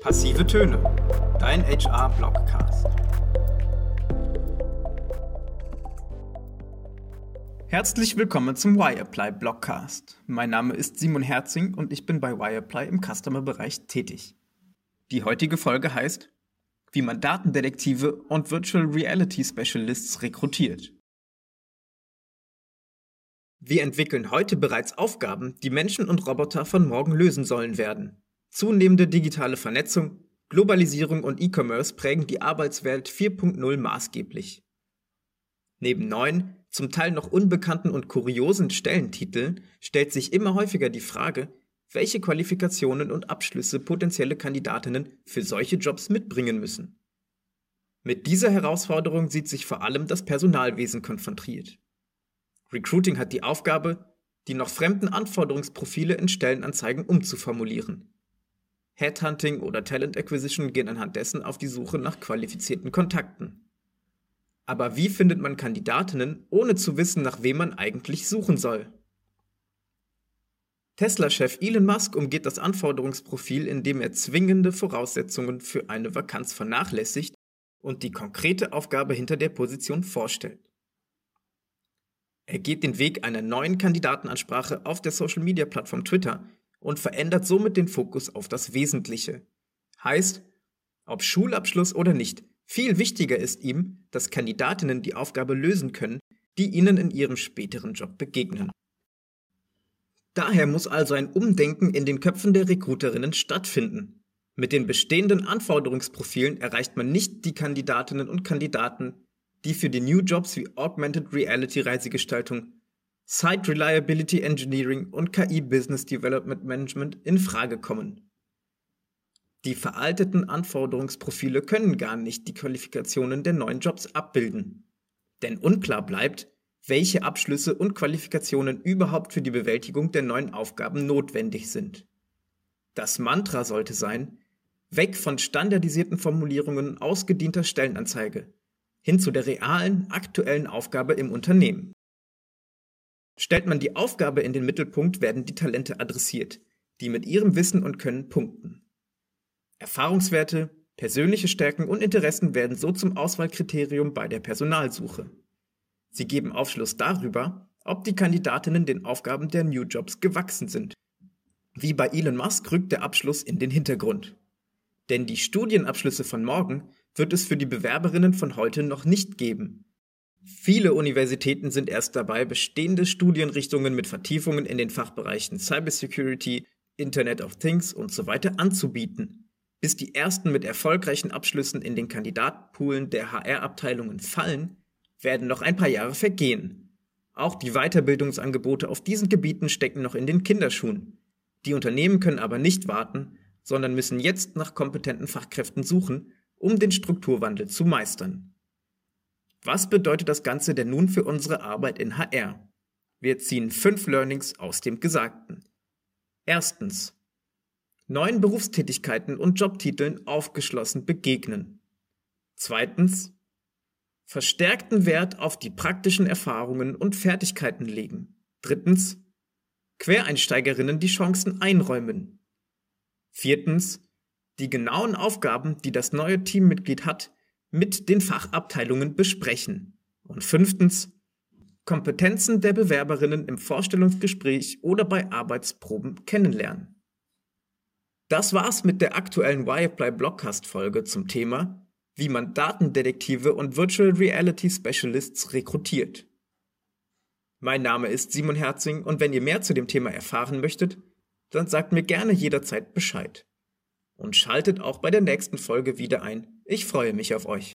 Passive Töne, dein HR-Blogcast. Herzlich willkommen zum Wireplay Blogcast. Mein Name ist Simon Herzing und ich bin bei Wireplay im Customer-Bereich tätig. Die heutige Folge heißt, wie man Datendetektive und Virtual Reality Specialists rekrutiert. Wir entwickeln heute bereits Aufgaben, die Menschen und Roboter von morgen lösen sollen werden. Zunehmende digitale Vernetzung, Globalisierung und E-Commerce prägen die Arbeitswelt 4.0 maßgeblich. Neben neuen, zum Teil noch unbekannten und kuriosen Stellentiteln stellt sich immer häufiger die Frage, welche Qualifikationen und Abschlüsse potenzielle Kandidatinnen für solche Jobs mitbringen müssen. Mit dieser Herausforderung sieht sich vor allem das Personalwesen konfrontiert. Recruiting hat die Aufgabe, die noch fremden Anforderungsprofile in Stellenanzeigen umzuformulieren. Headhunting oder Talent Acquisition gehen anhand dessen auf die Suche nach qualifizierten Kontakten. Aber wie findet man Kandidatinnen, ohne zu wissen, nach wem man eigentlich suchen soll? Tesla-Chef Elon Musk umgeht das Anforderungsprofil, indem er zwingende Voraussetzungen für eine Vakanz vernachlässigt und die konkrete Aufgabe hinter der Position vorstellt. Er geht den Weg einer neuen Kandidatenansprache auf der Social-Media-Plattform Twitter und verändert somit den Fokus auf das Wesentliche. Heißt, ob Schulabschluss oder nicht, viel wichtiger ist ihm, dass Kandidatinnen die Aufgabe lösen können, die ihnen in ihrem späteren Job begegnen. Daher muss also ein Umdenken in den Köpfen der Recruiterinnen stattfinden. Mit den bestehenden Anforderungsprofilen erreicht man nicht die Kandidatinnen und Kandidaten, die für die New Jobs wie Augmented Reality Reisegestaltung, Site Reliability Engineering und KI Business Development Management in Frage kommen. Die veralteten Anforderungsprofile können gar nicht die Qualifikationen der neuen Jobs abbilden. Denn unklar bleibt, welche Abschlüsse und Qualifikationen überhaupt für die Bewältigung der neuen Aufgaben notwendig sind. Das Mantra sollte sein, weg von standardisierten Formulierungen ausgedienter Stellenanzeige, hin zu der realen, aktuellen Aufgabe im Unternehmen. Stellt man die Aufgabe in den Mittelpunkt, werden die Talente adressiert, die mit ihrem Wissen und Können punkten. Erfahrungswerte, persönliche Stärken und Interessen werden so zum Auswahlkriterium bei der Personalsuche. Sie geben Aufschluss darüber, ob die Kandidatinnen den Aufgaben der New Jobs gewachsen sind. Wie bei Elon Musk rückt der Abschluss in den Hintergrund. Denn die Studienabschlüsse von morgen wird es für die Bewerberinnen von heute noch nicht geben. Viele Universitäten sind erst dabei, bestehende Studienrichtungen mit Vertiefungen in den Fachbereichen Cybersecurity, Internet of Things und so weiter anzubieten. Bis die ersten mit erfolgreichen Abschlüssen in den Kandidatenpoolen der HR-Abteilungen fallen, werden noch ein paar Jahre vergehen. Auch die Weiterbildungsangebote auf diesen Gebieten stecken noch in den Kinderschuhen. Die Unternehmen können aber nicht warten, sondern müssen jetzt nach kompetenten Fachkräften suchen um den Strukturwandel zu meistern. Was bedeutet das Ganze denn nun für unsere Arbeit in HR? Wir ziehen fünf Learnings aus dem Gesagten. Erstens. Neuen Berufstätigkeiten und Jobtiteln aufgeschlossen begegnen. Zweitens. Verstärkten Wert auf die praktischen Erfahrungen und Fertigkeiten legen. Drittens. Quereinsteigerinnen die Chancen einräumen. Viertens die genauen Aufgaben, die das neue Teammitglied hat, mit den Fachabteilungen besprechen. Und fünftens, Kompetenzen der Bewerberinnen im Vorstellungsgespräch oder bei Arbeitsproben kennenlernen. Das war's mit der aktuellen Wirefly Blogcast Folge zum Thema, wie man Datendetektive und Virtual Reality Specialists rekrutiert. Mein Name ist Simon Herzing und wenn ihr mehr zu dem Thema erfahren möchtet, dann sagt mir gerne jederzeit Bescheid und schaltet auch bei der nächsten Folge wieder ein. Ich freue mich auf euch.